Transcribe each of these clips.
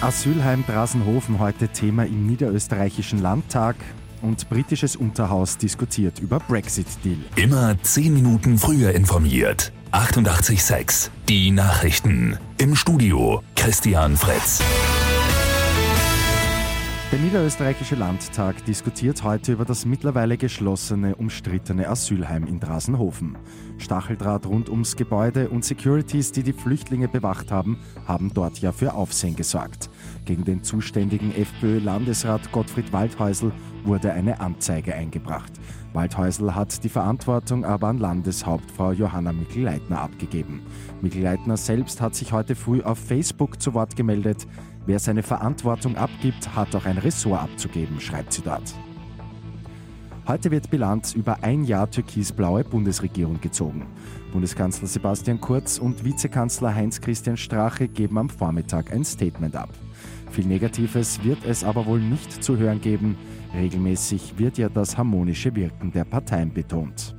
Asylheim Drasenhofen heute Thema im niederösterreichischen Landtag und britisches Unterhaus diskutiert über Brexit-Deal. Immer 10 Minuten früher informiert. 88.6 Die Nachrichten. Im Studio Christian Fritz. Der niederösterreichische Landtag diskutiert heute über das mittlerweile geschlossene, umstrittene Asylheim in Drasenhofen. Stacheldraht rund ums Gebäude und Securities, die die Flüchtlinge bewacht haben, haben dort ja für Aufsehen gesorgt. Gegen den zuständigen FPÖ-Landesrat Gottfried Waldhäusl wurde eine Anzeige eingebracht. Waldhäusl hat die Verantwortung aber an Landeshauptfrau Johanna Mikl-Leitner abgegeben. Mikl-Leitner selbst hat sich heute früh auf Facebook zu Wort gemeldet. Wer seine Verantwortung abgibt, hat auch ein Ressort abzugeben, schreibt sie dort. Heute wird Bilanz über ein Jahr türkisblaue Bundesregierung gezogen. Bundeskanzler Sebastian Kurz und Vizekanzler Heinz-Christian Strache geben am Vormittag ein Statement ab. Viel Negatives wird es aber wohl nicht zu hören geben. Regelmäßig wird ja das harmonische Wirken der Parteien betont.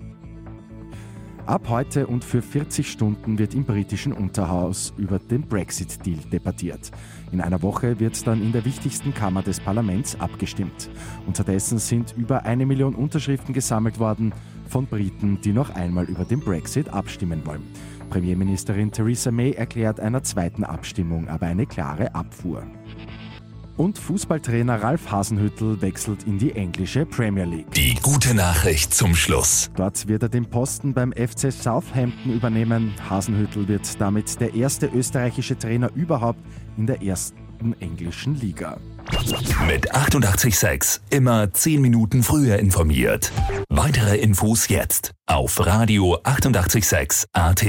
Ab heute und für 40 Stunden wird im britischen Unterhaus über den Brexit-Deal debattiert. In einer Woche wird dann in der wichtigsten Kammer des Parlaments abgestimmt. Unterdessen sind über eine Million Unterschriften gesammelt worden von Briten, die noch einmal über den Brexit abstimmen wollen. Premierministerin Theresa May erklärt einer zweiten Abstimmung aber eine klare Abfuhr. Und Fußballtrainer Ralf Hasenhüttel wechselt in die englische Premier League. Die gute Nachricht zum Schluss. Dort wird er den Posten beim FC Southampton übernehmen. Hasenhüttel wird damit der erste österreichische Trainer überhaupt in der ersten englischen Liga. Mit 886 immer 10 Minuten früher informiert. Weitere Infos jetzt auf Radio 886 AT.